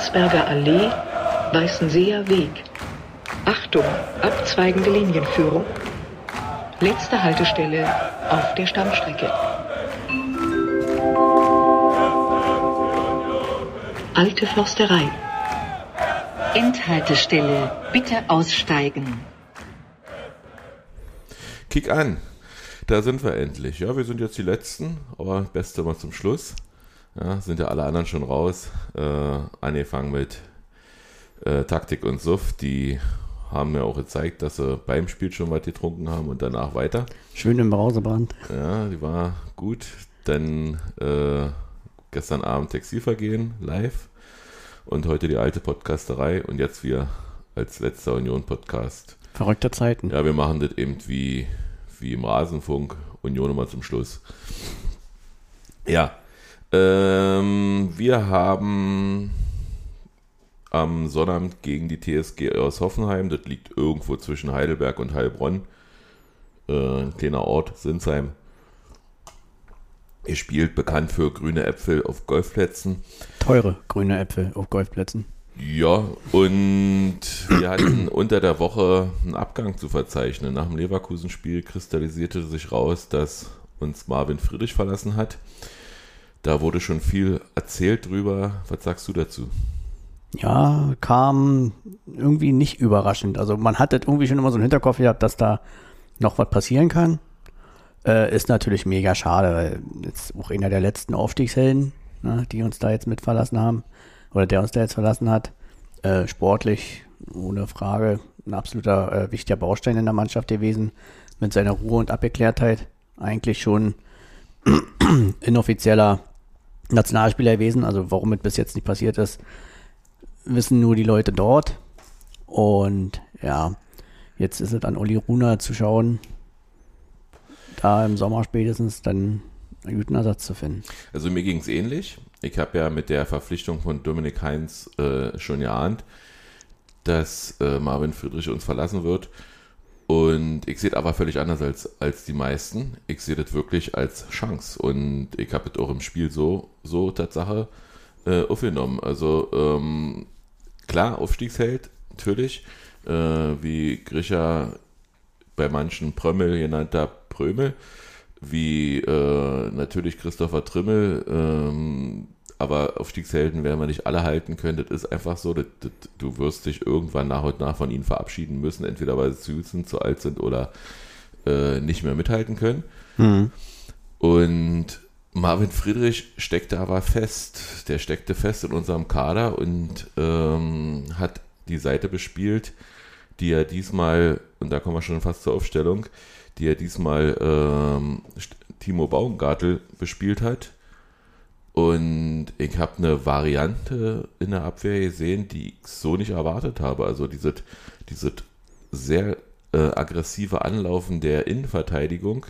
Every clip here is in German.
Landsberger Allee, Weißenseer Weg. Achtung, abzweigende Linienführung. Letzte Haltestelle auf der Stammstrecke. Alte Försterei. Endhaltestelle. Bitte aussteigen. Kick an. Da sind wir endlich. Ja, wir sind jetzt die Letzten, aber Beste mal zum Schluss. Ja, sind ja alle anderen schon raus. Äh, angefangen mit äh, Taktik und Suff, die haben mir auch gezeigt, dass sie beim Spiel schon was getrunken haben und danach weiter. Schön im Brausebrand. Ja, die war gut. Dann äh, gestern Abend Textilvergehen live und heute die alte Podcasterei und jetzt wir als letzter Union-Podcast. Verrückte Zeiten. Ja, wir machen das eben wie, wie im Rasenfunk. Union immer zum Schluss. Ja, ähm, wir haben am Sonnabend gegen die TSG aus Hoffenheim. Das liegt irgendwo zwischen Heidelberg und Heilbronn. Äh, ein kleiner Ort, Sinsheim. Ihr spielt bekannt für grüne Äpfel auf Golfplätzen. Teure grüne Äpfel auf Golfplätzen. Ja, und wir hatten unter der Woche einen Abgang zu verzeichnen. Nach dem Leverkusen-Spiel kristallisierte sich raus, dass uns Marvin Friedrich verlassen hat. Da wurde schon viel erzählt drüber. Was sagst du dazu? Ja, kam irgendwie nicht überraschend. Also man hatte irgendwie schon immer so einen Hinterkopf gehabt, dass da noch was passieren kann. Äh, ist natürlich mega schade, weil jetzt auch einer der letzten Aufstiegshelden, ne, die uns da jetzt mit verlassen haben, oder der uns da jetzt verlassen hat, äh, sportlich, ohne Frage, ein absoluter äh, wichtiger Baustein in der Mannschaft gewesen, mit seiner Ruhe und Abgeklärtheit. Eigentlich schon inoffizieller Nationalspieler gewesen. Also warum es bis jetzt nicht passiert ist, wissen nur die Leute dort. Und ja, jetzt ist es an Uli Runa zu schauen, da im Sommer spätestens dann einen guten Ersatz zu finden. Also mir ging es ähnlich. Ich habe ja mit der Verpflichtung von Dominik Heinz äh, schon geahnt, dass äh, Marvin Friedrich uns verlassen wird. Und ich sehe es aber völlig anders als, als die meisten. Ich sehe das wirklich als Chance. Und ich habe es auch im Spiel so, so Tatsache äh, aufgenommen. Also ähm, klar, Aufstiegsheld, natürlich. Äh, wie Grisha bei manchen Prömmel genannter Prömel. Wie äh, natürlich Christopher Trimmel. Ähm, aber Aufstiegshelden werden wir nicht alle halten können. Das ist einfach so, das, das, du wirst dich irgendwann nach und nach von ihnen verabschieden müssen, entweder weil sie zu gut sind, zu alt sind oder äh, nicht mehr mithalten können. Mhm. Und Marvin Friedrich steckte aber fest. Der steckte fest in unserem Kader und ähm, hat die Seite bespielt, die er diesmal, und da kommen wir schon fast zur Aufstellung, die er diesmal ähm, Timo Baumgartel bespielt hat und ich habe eine Variante in der Abwehr gesehen, die ich so nicht erwartet habe. Also dieses, dieses sehr äh, aggressive Anlaufen der Innenverteidigung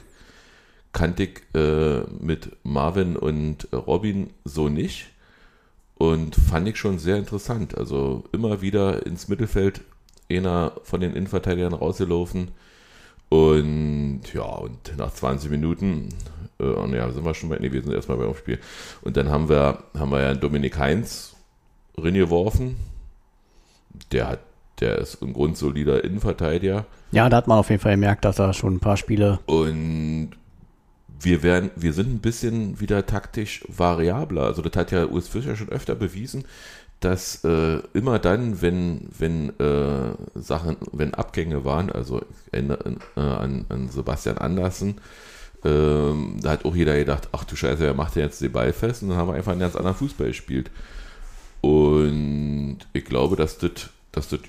kannte ich äh, mit Marvin und Robin so nicht. Und fand ich schon sehr interessant. Also immer wieder ins Mittelfeld einer von den Innenverteidigern rausgelaufen. Und ja, und nach 20 Minuten äh, ja, sind wir schon bei, nee, wir sind erstmal beim Spiel. Und dann haben wir, haben wir ja Dominik Heinz reingeworfen. Der hat, der ist ein grundsolider Innenverteidiger. Ja, da hat man auf jeden Fall gemerkt, dass er schon ein paar Spiele. Und wir werden, wir sind ein bisschen wieder taktisch variabler. Also das hat ja Urs Fischer schon öfter bewiesen, dass äh, immer dann, wenn, wenn äh, Sachen, wenn Abgänge waren, also ich erinnere äh, an, an Sebastian Andersen, ähm, da hat auch jeder gedacht, ach du Scheiße, wer macht denn jetzt den Ball fest? Und dann haben wir einfach einen ganz anderen Fußball gespielt. Und ich glaube, dass das, dass das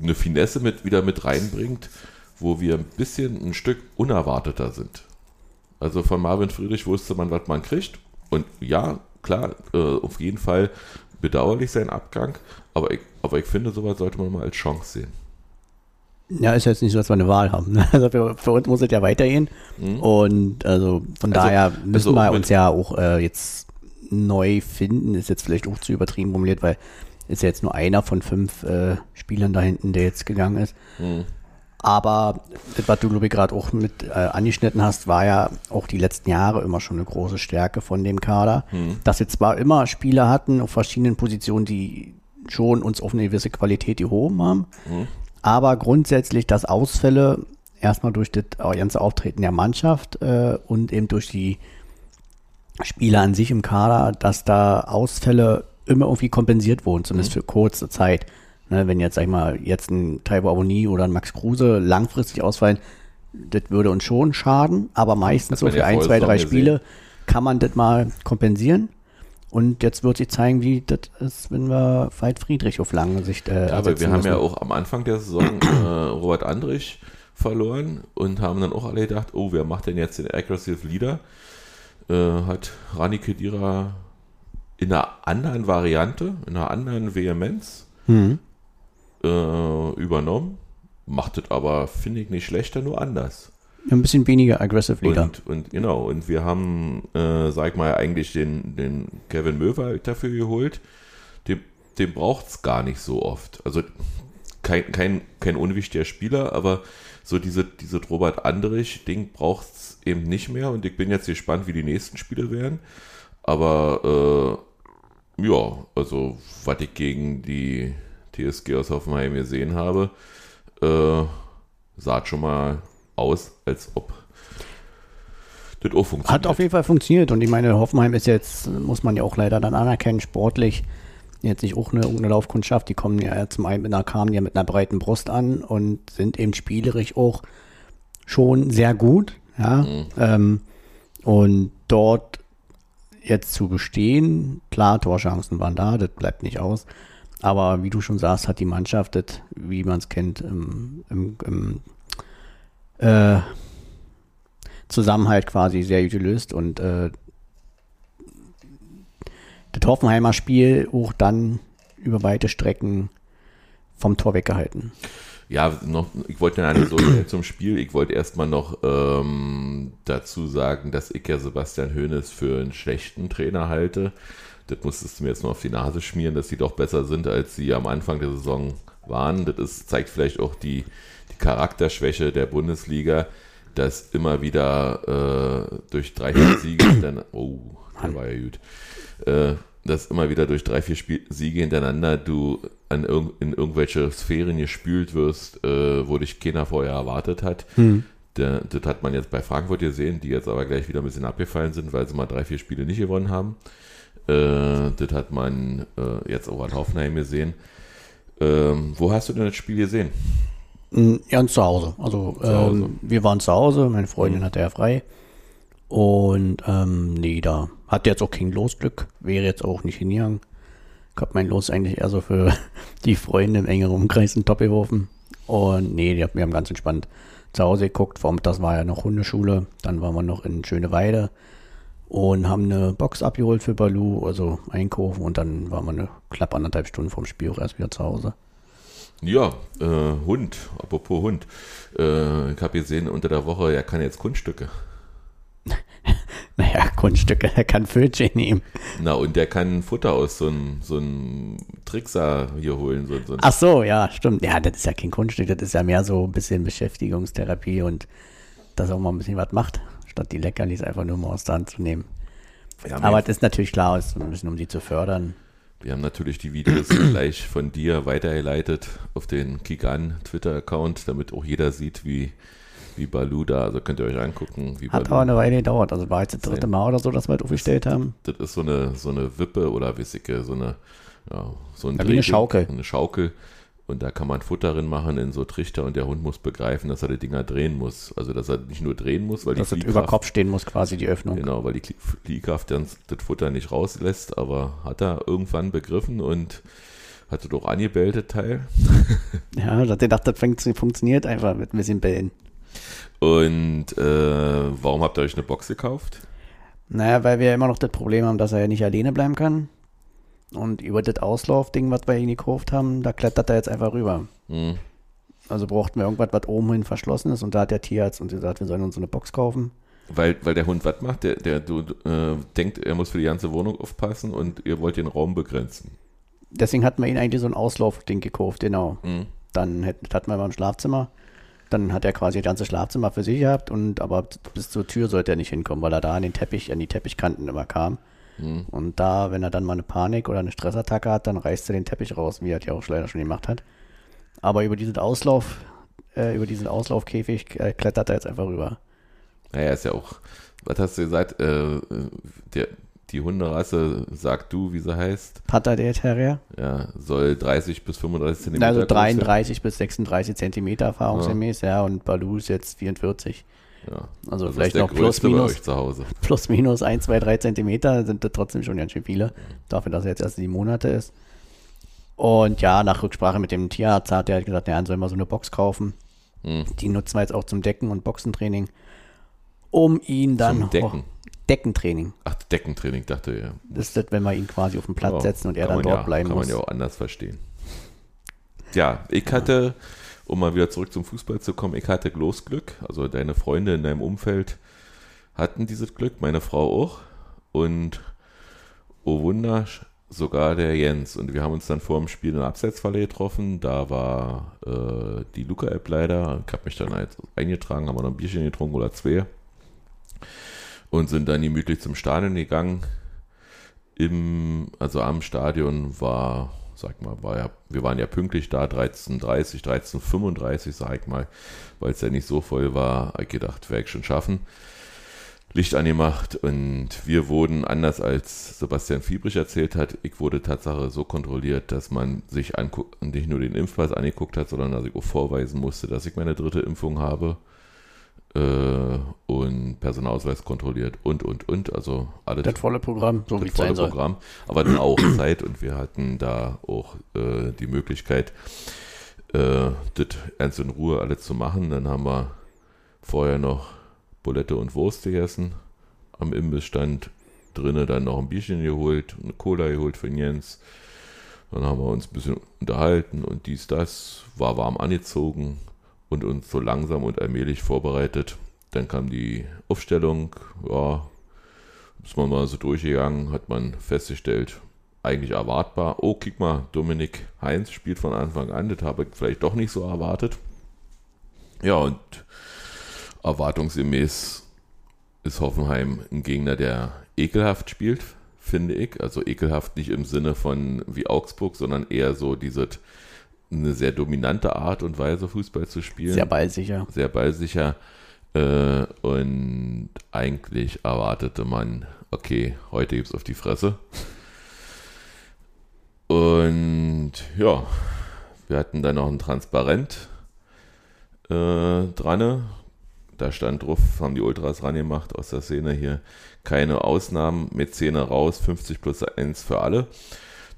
eine Finesse mit, wieder mit reinbringt, wo wir ein bisschen ein Stück unerwarteter sind. Also von Marvin Friedrich wusste man, was man kriegt. Und ja, klar, äh, auf jeden Fall bedauerlich sein Abgang. Aber ich, aber ich finde, sowas sollte man mal als Chance sehen. Ja, ist jetzt nicht so, dass wir eine Wahl haben. Ne? Also für, für uns muss es ja weitergehen. Mhm. Und also von also, daher müssen also wir uns ja auch äh, jetzt neu finden. Ist jetzt vielleicht auch zu übertrieben formuliert, weil ist ja jetzt nur einer von fünf äh, Spielern da hinten, der jetzt gegangen ist. Mhm. Aber das, was du, glaube ich, gerade auch mit äh, angeschnitten hast, war ja auch die letzten Jahre immer schon eine große Stärke von dem Kader. Dass wir zwar immer Spieler hatten auf verschiedenen Positionen, die schon uns auf eine gewisse Qualität gehoben haben, aber grundsätzlich, dass Ausfälle erstmal durch das ganze Auftreten der Mannschaft äh, und eben durch die Spieler an sich im Kader, dass da Ausfälle immer irgendwie kompensiert wurden, zumindest für kurze Zeit. Ne, wenn jetzt, sag ich mal, jetzt ein Taibo Aboni oder ein Max Kruse langfristig ausfallen, das würde uns schon schaden, aber meistens so für ein, zwei, drei. Spiele kann man das mal kompensieren. Und jetzt wird sich zeigen, wie das ist, wenn wir Veit Friedrich auf lange Sicht äh, Ja, aber wir haben müssen. ja auch am Anfang der Saison äh, Robert Andrich verloren und haben dann auch alle gedacht, oh, wer macht denn jetzt den Aggressive Leader? Äh, hat Rani Kedira in einer anderen Variante, in einer anderen Vehemenz Mhm. Äh, übernommen. Macht es aber, finde ich, nicht schlechter, nur anders. Ein bisschen weniger aggressive Leader. Und, und genau, und wir haben, äh, sag ich mal, eigentlich den, den Kevin Möwer dafür geholt. Den, den braucht es gar nicht so oft. Also kein, kein, kein unwichtiger Spieler, aber so diese, diese Robert Andrich-Ding braucht es eben nicht mehr. Und ich bin jetzt gespannt, wie die nächsten Spiele werden. Aber äh, ja, also was ich gegen die TSG aus Hoffenheim gesehen habe, äh, sah schon mal aus, als ob das auch funktioniert. Hat auf jeden Fall funktioniert und ich meine, Hoffenheim ist jetzt, muss man ja auch leider dann anerkennen, sportlich jetzt nicht auch eine, irgendeine Laufkundschaft. Die kommen ja zum einen mit einer, kamen ja mit einer breiten Brust an und sind eben spielerisch auch schon sehr gut. Ja, ähm, und dort jetzt zu bestehen, klar, Torchancen waren da, das bleibt nicht aus. Aber wie du schon sagst, hat die Mannschaft das, wie man es kennt, im, im, im äh, Zusammenhalt quasi sehr gut gelöst und äh, das Hoffenheimer Spiel auch dann über weite Strecken vom Tor weggehalten. Ja, noch, ich wollte so schnell zum Spiel. Ich wollte erstmal noch ähm, dazu sagen, dass ich ja Sebastian Hoeneß für einen schlechten Trainer halte. Das musstest du mir jetzt noch auf die Nase schmieren, dass sie doch besser sind, als sie am Anfang der Saison waren. Das ist, zeigt vielleicht auch die, die Charakterschwäche der Bundesliga, dass immer wieder äh, durch drei, vier Siege dann, oh, der war ja gut, äh, dass immer wieder durch drei, vier Spiel Siege hintereinander du an irg in irgendwelche Sphären gespült wirst, äh, wo dich keiner vorher erwartet hat. Der, das hat man jetzt bei Frankfurt gesehen, die jetzt aber gleich wieder ein bisschen abgefallen sind, weil sie mal drei, vier Spiele nicht gewonnen haben. Äh, das hat man äh, jetzt auch an Hoffenheim gesehen. Ähm, wo hast du denn das Spiel gesehen? Mm, Ja, zu Hause. Also Zu Hause. Ähm, wir waren zu Hause, meine Freundin Mhm. hatte ja frei. Und ähm, nee, da hatte jetzt auch kein Losglück, wäre jetzt auch nicht hingegangen. Ich habe mein Los eigentlich eher so für die Freunde im engeren Umkreis in Top geworfen. Und nee, die, wir haben ganz entspannt zu Hause geguckt. Vormittags war ja noch Hundeschule. Dann waren wir noch in Schöneweide und haben eine Box abgeholt für Balu, also einkaufen. Und dann waren wir eine knapp anderthalb Stunden vom Spiel auch erst wieder zu Hause. Ja, äh, Hund, apropos Hund. Äh, ich habe gesehen, unter der Woche, er kann jetzt Kunststücke. Naja, Kunststücke, er kann Fötchen nehmen. Na, und der kann Futter aus so einem so einem Trickser hier holen. So, so Ach so, ja, stimmt. Ja, das ist ja kein Kunststück, das ist ja mehr so ein bisschen Beschäftigungstherapie und dass er auch mal ein bisschen was macht, statt die Leckerlis einfach nur mal aus der Hand zu nehmen. Aber das ist natürlich klar, es ist ein bisschen um die zu fördern. wir haben natürlich die Videos gleich von dir weitergeleitet auf den Kick-An Twitter-Account, damit auch jeder sieht, wie, wie Balu da, also könnt ihr euch angucken, wie Hat Balu aber eine Weile gedauert. Also war jetzt das dritte Mal oder so, dass wir das aufgestellt haben. das ist so eine, so eine Wippe oder Wissige, so eine, ja, so ein Ja, wie eine Schaukel. Eine Schaukel. Und da kann man Futter drin machen in so Trichter und der Hund muss begreifen, dass er die Dinger drehen muss. Also, dass er nicht nur drehen muss, weil Dass die das über Kopf stehen muss, quasi die Öffnung. Genau, weil die Fliehkraft dann das Futter nicht rauslässt, aber hat er irgendwann begriffen und hatte doch angebellt, das Teil. Ja, dass er dachte, das funktio- funktioniert einfach mit ein bisschen Bällen. Und äh, warum habt ihr euch eine Box gekauft? Naja, weil wir ja immer noch das Problem haben, dass er ja nicht alleine bleiben kann. Und über das Auslaufding, was wir ihn gekauft haben, da klettert er jetzt einfach rüber. Hm. Also brauchten wir irgendwas, was oben hin verschlossen ist. Und da hat der Tierarzt uns gesagt, wir sollen uns so eine Box kaufen. Weil, weil der Hund was macht, der, der du, äh, denkt, er muss für die ganze Wohnung aufpassen und ihr wollt den Raum begrenzen. Deswegen hatten wir ihn eigentlich so ein Auslaufding gekauft, genau. Hm. Dann hatten wir beim Schlafzimmer. Dann hat er quasi das ganze Schlafzimmer für sich gehabt und aber bis zur Tür sollte er nicht hinkommen, weil er da an den Teppich, an die Teppichkanten immer kam. Hm. Und da, wenn er dann mal eine Panik oder eine Stressattacke hat, dann reißt er den Teppich raus, wie er ja auch leider schon gemacht hat. Aber über diesen Auslauf, äh, über diesen Auslaufkäfig äh, klettert er jetzt einfach rüber. Naja, ist ja auch, was hast du gesagt, äh, der, die Hunderasse, sag du, wie sie heißt, Pater der Terrier? ja, soll 30 bis 35 Zentimeter Also groß sein. 33 bis 36 Zentimeter erfahrungsgemäß, ja. und Baloo ist jetzt 44. Ja. Also ist vielleicht noch plus minus. plus minus 1, 2, 3 Zentimeter sind das trotzdem schon ganz schön viele. Dafür, dass er jetzt erst sieben Monate ist. Und ja, nach Rücksprache mit dem Tierarzt hat er halt gesagt, ja, dann soll mal so eine Box kaufen. Hm. Die nutzen wir jetzt auch zum Decken und Boxentraining. Um ihn dann. Zum Decken? Deckentraining. Ach, Deckentraining, dachte ich. Ja. Das ist das, wenn wir ihn quasi auf den Platz Ja, setzen und er kann dann dort ja, bleiben kann muss. man ja auch anders verstehen. Ja, ich hatte, um mal wieder zurück zum Fußball zu kommen, ich hatte bloß Glück. Also deine Freunde in deinem Umfeld hatten dieses Glück, meine Frau auch. Und oh Wunder, sogar der Jens. Und wir haben uns dann vor dem Spiel in Abseitsfalle getroffen. Da war äh, die Luca-App leider. Ich habe mich dann halt eingetragen, haben wir noch ein Bierchen getrunken oder zwei. Und sind dann gemütlich zum Stadion gegangen im, also am Stadion war, sag mal, war ja, wir waren ja pünktlich da, 13.30, 13.35, sag ich mal, weil es ja nicht so voll war, gedacht, werde ich schon schaffen. Licht angemacht und wir wurden, anders als Sebastian Fiebrich erzählt hat, ich wurde Tatsache so kontrolliert, dass man sich nicht nur den Impfpass angeguckt hat, sondern dass ich auch vorweisen musste, dass ich meine dritte Impfung habe äh, und Personalausweis kontrolliert und, und, und, also alles das volle Programm, so wie das sein volle soll. Programm, aber dann auch Zeit und wir hatten da auch äh, die Möglichkeit, äh, das ernst in Ruhe alles zu machen. Dann haben wir vorher noch Bulette und Wurst gegessen. Am Imbissstand drinnen dann noch ein Bierchen geholt, eine Cola geholt für Jens. Dann haben wir uns ein bisschen unterhalten und dies, das, war warm angezogen und uns so langsam und allmählich vorbereitet. Dann kam die Aufstellung, ja, ist man mal so durchgegangen, hat man festgestellt, eigentlich erwartbar. Oh, guck mal, Dominik Heinz spielt von Anfang an, das habe ich vielleicht doch nicht so erwartet. Ja, und erwartungsgemäß ist Hoffenheim ein Gegner, der ekelhaft spielt, finde ich. Also ekelhaft nicht im Sinne von wie Augsburg, sondern eher so diese eine sehr dominante Art und Weise Fußball zu spielen Sehr ballsicher. sehr ballsicher. Äh, und eigentlich erwartete man, okay, heute gibt's auf die Fresse. Und ja, wir hatten dann noch ein Transparent äh, dran. Da stand drauf, haben die Ultras rangemacht aus der Szene hier. Keine Ausnahmen, mit Szene raus, 50 plus 1 für alle.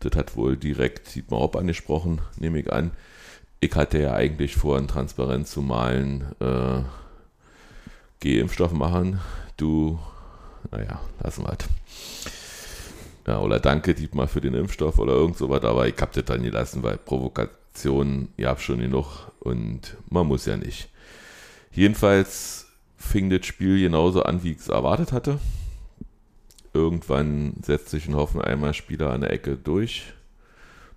Das hat wohl direkt Dietmar Hopp angesprochen, nehme ich an. Ich hatte ja eigentlich vor, ein Transparent zu malen, äh, geh Impfstoff machen, du, naja, lassen wir halt. Ja, oder danke Dietmar für den Impfstoff oder irgend sowas, aber ich hab das dann gelassen, weil Provokationen, ihr habt schon genug und man muss ja nicht. Jedenfalls fing das Spiel genauso an, wie ich es erwartet hatte. Irgendwann setzt sich ein Hoffenheimer Spieler an der Ecke durch,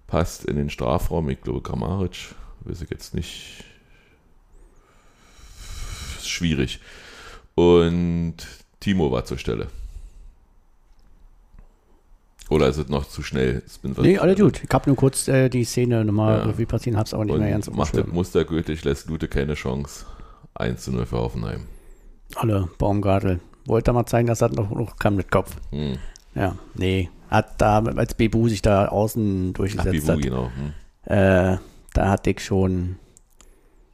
passt in den Strafraum, ich glaube Kramaric, weiß ich jetzt nicht. Ist schwierig. Und Timo war zur Stelle. Oder ist es noch zu schnell? Es Nee, alles gut. Ich habe nur kurz äh, die Szene nochmal Ja. Revue passieren, hab's aber nicht mehr ganz Und auf dem macht das mustergültig, lässt Lute keine Chance. 1 zu 0 für Hoffenheim. Alle Baumgartel. Wollte mal zeigen, dass das noch, noch kam mit Kopf. Hm. Ja, nee. Hat da, als Bebu sich da außen Ach, durchgesetzt Bibu, hat, genau. Hm. äh, da hatte ich schon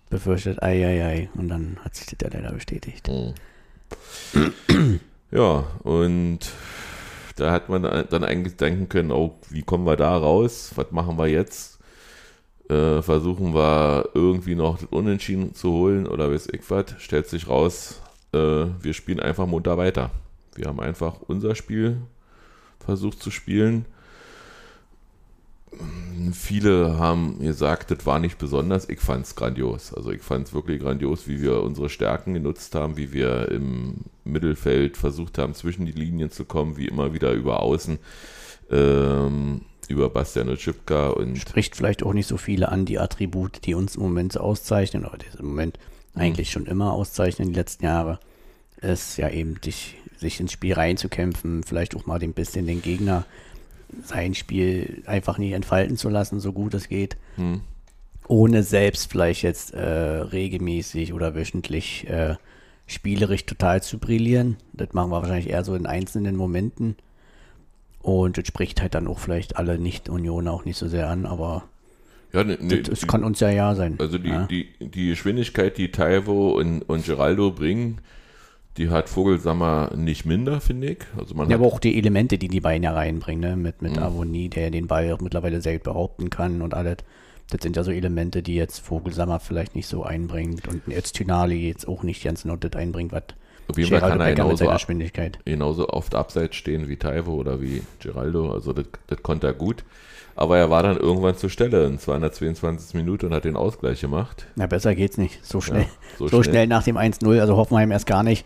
befürchtet, ei, ei, ei. Und dann hat sich das ja leider bestätigt. Hm. Ja, und da hat man dann eigentlich denken können, oh, wie kommen wir da raus? Was machen wir jetzt? Äh, versuchen wir irgendwie noch das Unentschieden zu holen oder weiß ich was? Stellt sich raus, äh, wir spielen einfach munter weiter. Wir haben einfach unser Spiel versucht zu spielen. Viele haben gesagt, das war nicht besonders. Ich fand es grandios. Also ich fand es wirklich grandios, wie wir unsere Stärken genutzt haben, wie wir im Mittelfeld versucht haben, zwischen die Linien zu kommen, wie immer wieder über Außen, ähm, über Bastian Oczipka und Spricht vielleicht auch nicht so viele an, die Attribute, die uns im Moment so auszeichnen, aber das ist im Moment eigentlich schon immer auszeichnen die letzten Jahre, ist ja eben dich, sich ins Spiel reinzukämpfen, vielleicht auch mal ein bisschen den Gegner sein Spiel einfach nicht entfalten zu lassen, so gut es geht. Hm. Ohne selbst vielleicht jetzt äh, regelmäßig oder wöchentlich äh, spielerisch total zu brillieren. Das machen wir wahrscheinlich eher so in einzelnen Momenten. Und das spricht halt dann auch vielleicht alle Nicht-Unionen auch nicht so sehr an, aber Ja, ne, ne, das die- kann uns ja ja sein. Also die, ja. die, die Geschwindigkeit, die Taiwo und, und Geraldo bringen, die hat Vogelsammer nicht minder, finde ich. Also man Ja, aber auch die Elemente, die die beiden ja reinbringen, ne? mit, mit Avonie, der den Ball auch mittlerweile selbst behaupten kann und alles. Das sind ja so Elemente, die jetzt Vogelsammer vielleicht nicht so einbringt und jetzt Tynali jetzt auch nicht ganz das einbringt, was auf jeden Fall kann er genauso, genauso oft abseits stehen wie Taiwo oder wie Geraldo. Also das, das konnte er gut. Aber er war dann irgendwann zur Stelle in 222 Minuten und hat den Ausgleich gemacht. Na, besser geht's nicht. So schnell. so so, schnell. schnell. nach dem 1-0, also Hoffenheim erst gar nicht.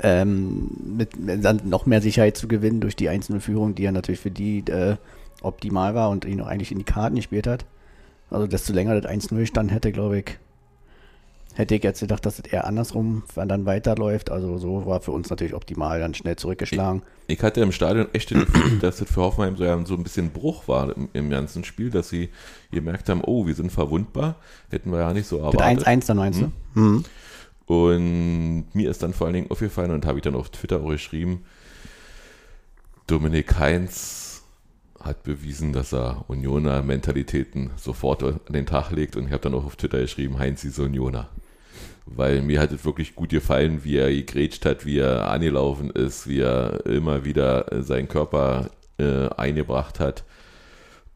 Ähm, mit, mit dann noch mehr Sicherheit zu gewinnen durch die 1-0-Führung, die ja natürlich für die äh, optimal war und ihn auch eigentlich in die Karten gespielt hat. Also desto länger das 1-0 stand hätte, glaube ich, hätte ich jetzt gedacht, dass es eher andersrum dann weiterläuft. Also so war für uns natürlich optimal, dann schnell zurückgeschlagen. Ich hatte im Stadion echt das Gefühl, dass das für Hoffenheim so, ja, so ein bisschen Bruch war im, im ganzen Spiel, dass sie gemerkt haben, oh, wir sind verwundbar. Hätten wir ja nicht so Mit erwartet. 1-1 dann meinst du? Mhm. Und mir ist dann vor allen Dingen aufgefallen und habe ich dann auf Twitter auch geschrieben, Dominik Heinz hat bewiesen, dass er Unioner Mentalitäten sofort an den Tag legt und ich habe dann auch auf Twitter geschrieben, Heinz ist Unioner. Weil mir hat es wirklich gut gefallen, wie er gegrätscht hat, wie er angelaufen ist, wie er immer wieder äh, seinen Körper äh, eingebracht hat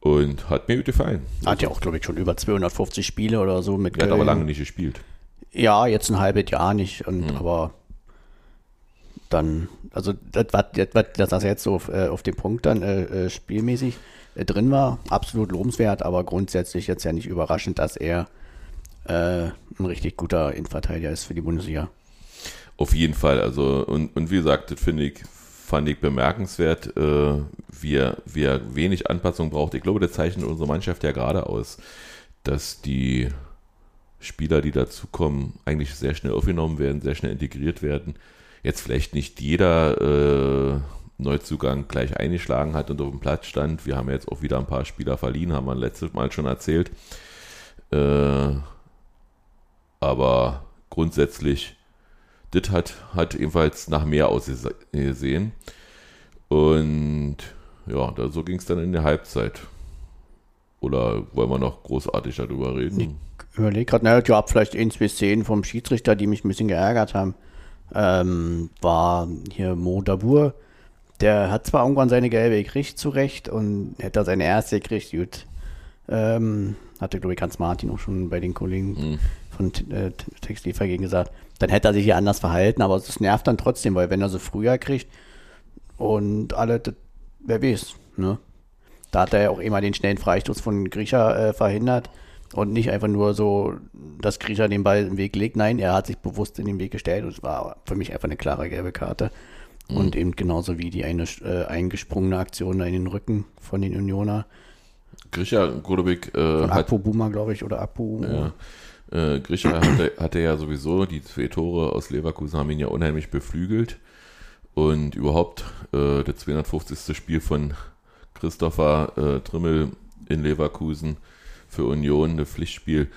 und hat mir gut gefallen. Hat ja auch, glaube ich, schon über 250 Spiele oder so mit Er hat aber lange nicht gespielt. Ja, jetzt ein halbes Jahr nicht, und, Mhm. aber dann, also das, was, das, was- jetzt so auf, äh, auf dem Punkt dann äh, äh, spielmäßig äh, drin war, absolut lobenswert, aber grundsätzlich jetzt ja nicht überraschend, dass er äh, ein richtig guter Innenverteidiger ist für die Bundesliga. Auf jeden Fall. Also, und, und wie gesagt, das finde ich, fand ich bemerkenswert, äh, wie, er, wie er wenig Anpassung braucht. Ich glaube, das zeichnet unsere Mannschaft ja gerade aus, dass die Spieler, die dazukommen, eigentlich sehr schnell aufgenommen werden, sehr schnell integriert werden. Jetzt vielleicht nicht jeder äh, Neuzugang gleich eingeschlagen hat und auf dem Platz stand. Wir haben jetzt auch wieder ein paar Spieler verliehen, haben wir letztes Mal schon erzählt. Äh, aber grundsätzlich, das hat, hat ebenfalls nach mehr ausgesehen. Und ja, da, so ging es dann in der Halbzeit. Oder wollen wir noch großartig darüber reden? Nee. Überleg gerade, naja, gab vielleicht ein, zwei Szenen vom Schiedsrichter, die mich ein bisschen geärgert haben. Ähm, war hier Mo Dabur. Der hat zwar irgendwann seine gelbe gekriegt, zu Recht, und hätte seine erste gekriegt, gut. Ähm, hatte, glaube ich, Hans Martin auch schon bei den Kollegen Mhm. Von äh, Textilvergehen gesagt. Dann hätte er sich ja anders verhalten, aber es nervt dann trotzdem, weil wenn er so früher kriegt und alle, das, wer weiß, ne? Da hat er ja auch immer den schnellen Freistoß von Grisha äh, verhindert und nicht einfach nur so, dass Grisha den Ball im Weg legt. Nein, er hat sich bewusst in den Weg gestellt und es war für mich einfach eine klare gelbe Karte. Und eben genauso wie die eine äh, eingesprungene Aktion in den Rücken von den Unioner, Grisha Godobik äh, von hat, Akpo Buma, glaube ich, oder Akpo. ja, äh, Grisha hatte, hatte ja sowieso, die zwei Tore aus Leverkusen haben ihn ja unheimlich beflügelt. Und überhaupt äh, das 250. Spiel von Christopher äh, Trimmel in Leverkusen für Union, ein Pflichtspiel,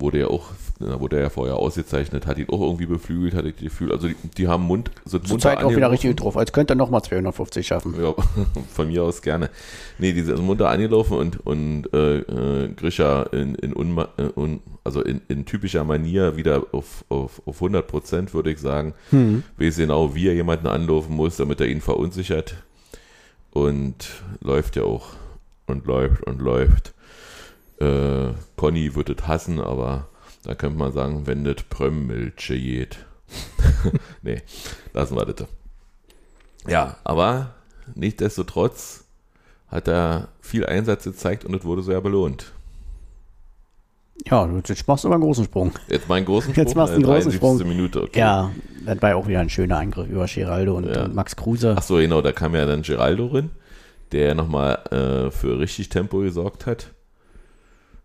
wurde ja auch, wurde er ja vorher ausgezeichnet, hat ihn auch irgendwie beflügelt, hatte ich das Gefühl. Also die, die haben Mund, sind Zurzeit auch wieder richtig drauf, als könnte er nochmal 250 schaffen. Ja, von mir aus gerne. Nee, die sind munter angelaufen und, und äh, äh, Grisha in, in, unma äh, un also in, in typischer Manier wieder auf, auf, auf 100 Prozent, würde ich sagen. Weiß genau, wie er jemanden anlaufen muss, damit er ihn verunsichert. Und läuft ja auch und läuft und läuft. Äh, Conny wird es hassen, aber da könnte man sagen, wenn das Prömmilche geht. nee, lassen wir das. Ja, aber nichtsdestotrotz hat er viel Einsatz gezeigt und es wurde sehr belohnt. Ja, jetzt machst du aber einen großen Sprung. Jetzt meinen großen Jetzt machst du einen äh, großen 73. Sprung. Minute, okay. Ja, das war ja auch wieder ein schöner Angriff über Geraldo und, Ja. und Max Kruse. Ach so, genau, da kam ja dann Geraldo rein, der nochmal äh, für richtig Tempo gesorgt hat.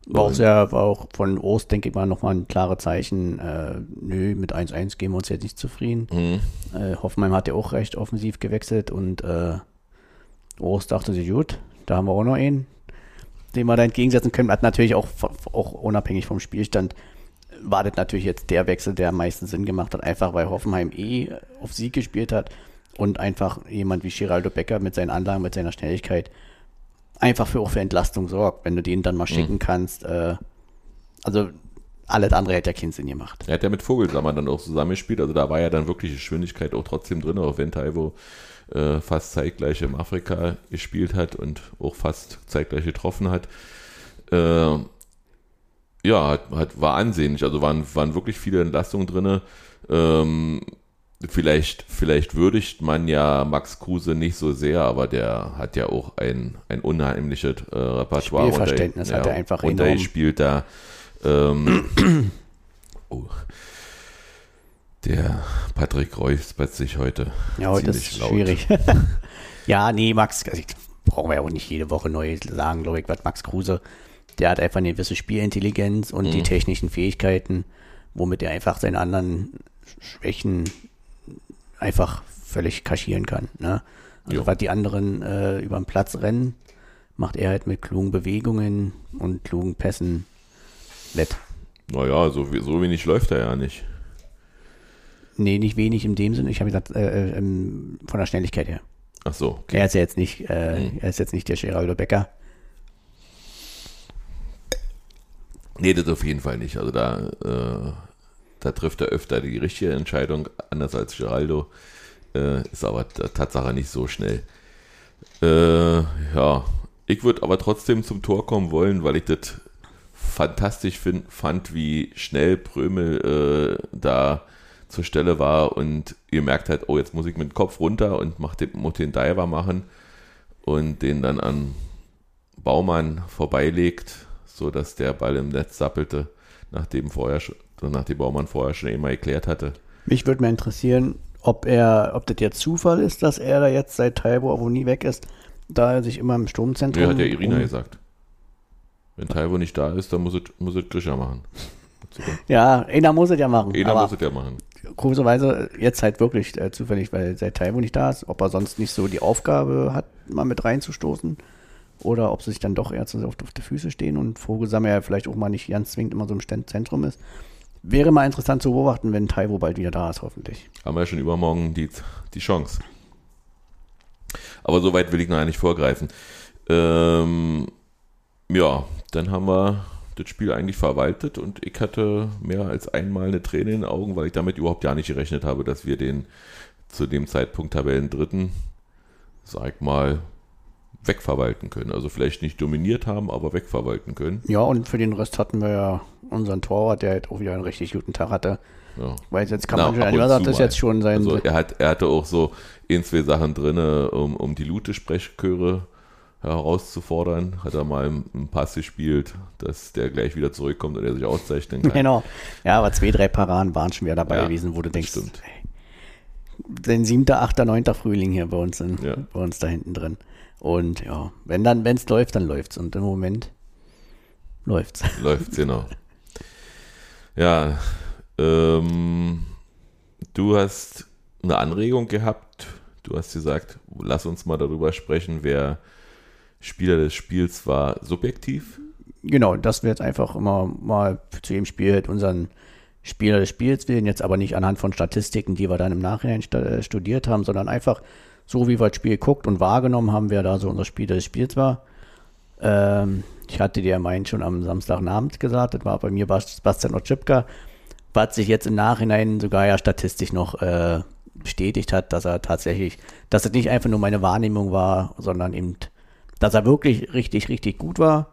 War auch sehr, war auch von Ost, denke ich mal, nochmal ein klares Zeichen. Äh, nö, mit 1-1 geben wir uns jetzt nicht zufrieden. Mhm. Äh, Hoffenheim hat ja auch recht offensiv gewechselt und äh, Ost dachte sich, gut, da haben wir auch noch einen, den wir da entgegensetzen können. Hat natürlich auch, auch unabhängig vom Spielstand, war das natürlich jetzt der Wechsel, der am meisten Sinn gemacht hat, einfach weil Hoffenheim eh auf Sieg gespielt hat und einfach jemand wie Geraldo Becker mit seinen Anlagen, mit seiner Schnelligkeit einfach für auch für Entlastung sorgt, wenn du den dann mal schicken kannst. Äh, also alles andere hätte ja keinen Sinn gemacht. Er hat ja mit Vogelsammer dann auch zusammengespielt, also da war ja dann wirklich Geschwindigkeit auch trotzdem drin, auch wenn Taiwo äh, fast zeitgleich im Afrika gespielt hat und auch fast zeitgleich getroffen hat. Äh, ja, hat, hat, war ansehnlich, also waren, waren wirklich viele Entlastungen drin. Ähm, vielleicht, vielleicht würdigt man ja Max Kruse nicht so sehr, aber der hat ja auch ein, ein unheimliches äh, Repertoire. Spielverständnis hat er einfach Und enorm. er spielt da ähm, oh, der Patrick räuspert sich heute. Ja, heute ist laut. schwierig. ja, nee, Max, also ich, brauchen wir ja auch nicht jede Woche neu sagen, glaube ich, was Max Kruse, der hat einfach eine gewisse Spielintelligenz und Mhm. die technischen Fähigkeiten, womit er einfach seine anderen Schwächen einfach völlig kaschieren kann. Ne? Also Jo. was die anderen äh, über den Platz rennen, macht er halt mit klugen Bewegungen und klugen Pässen wett. Naja, so, so wenig läuft er ja nicht. Nee, nicht wenig in dem Sinne. Ich habe gesagt, äh, äh, ähm, von der Schnelligkeit her. Ach so, okay. Er ist ja jetzt nicht, äh, Mhm. er ist jetzt nicht der Geraldo Becker. Nee, das auf jeden Fall nicht. Also da, äh, da trifft er öfter die richtige Entscheidung, anders als Geraldo. Äh, ist aber Tatsache nicht so schnell. Äh, ja, ich würde aber trotzdem zum Tor kommen wollen, weil ich das fantastisch find, fand, wie schnell Prömel äh, da zur Stelle war und ihr merkt halt, oh, jetzt muss ich mit dem Kopf runter und mach den, muss den Diver machen und den dann an Baumann vorbeilegt, so dass der Ball im Netz sappelte, nachdem vorher schon, nachdem Baumann vorher schon immer erklärt hatte. Mich würde mal interessieren, ob er, ob das jetzt Zufall ist, dass er da jetzt seit Taibo auch nie weg ist, da er sich immer im Sturmzentrum. Ja, hat ja Irina gesagt. Wenn Taiwo nicht da ist, dann muss es, muss es Grisha machen. Ja, einer muss es ja machen. Einer muss es ja machen. komischerweise jetzt halt wirklich äh, zufällig, weil seit Taibo nicht da ist, ob er sonst nicht so die Aufgabe hat, mal mit reinzustoßen. Oder ob sie sich dann doch eher zu sehr auf, die Füße stehen und Vogelsammer ja vielleicht auch mal nicht ganz zwingend immer so im Zentrum ist. Wäre mal interessant zu beobachten, wenn Taiwo bald wieder da ist, hoffentlich. Haben wir ja schon übermorgen die, die Chance. Aber so weit will ich noch nicht vorgreifen. Ähm, ja, dann haben wir das Spiel eigentlich verwaltet und ich hatte mehr als einmal eine Träne in den Augen, weil ich damit überhaupt gar nicht gerechnet habe, dass wir den zu dem Zeitpunkt Tabellen dritten, sag mal, wegverwalten können. Also vielleicht nicht dominiert haben, aber wegverwalten können. Ja, und für den Rest hatten wir ja unseren Torwart, der halt auch wieder einen richtig guten Tag hatte. Ja. Weil jetzt kann Na, man schon, ja, das jetzt schon sein. Also er, hat, er hatte auch so ein, zwei Sachen drin, um, um die Lute-Sprechchöre herauszufordern. Hat er mal einen Pass gespielt, dass der gleich wieder zurückkommt und er sich auszeichnen kann. genau. Ja, aber zwei, drei Paraden waren schon wieder dabei Ja, gewesen, wo du denkst, stimmt. sein siebter, achter, neunter Frühling hier bei uns, in, Ja. bei uns da hinten drin. Und ja, wenn dann, wenn es läuft, dann läuft's. Und im Moment läuft's. Läuft, genau. Ja, ähm, du hast eine Anregung gehabt. Du hast gesagt, lass uns mal darüber sprechen, wer Spieler des Spiels war subjektiv. Genau, dass wir jetzt einfach immer mal zu jedem Spiel halt unseren Spieler des Spiels wählen, jetzt aber nicht anhand von Statistiken, die wir dann im Nachhinein äh, studiert haben, sondern einfach so, wie wir das Spiel geguckt und wahrgenommen haben, wer da so unser Spieler des Spiels war. Ähm, ich hatte dir meinen schon am Samstagabend gesagt, das war bei mir Bas- Bastian Otschipka, was sich jetzt im Nachhinein sogar ja statistisch noch äh, bestätigt hat, dass er tatsächlich, dass es nicht einfach nur meine Wahrnehmung war, sondern eben, dass er wirklich richtig, richtig gut war.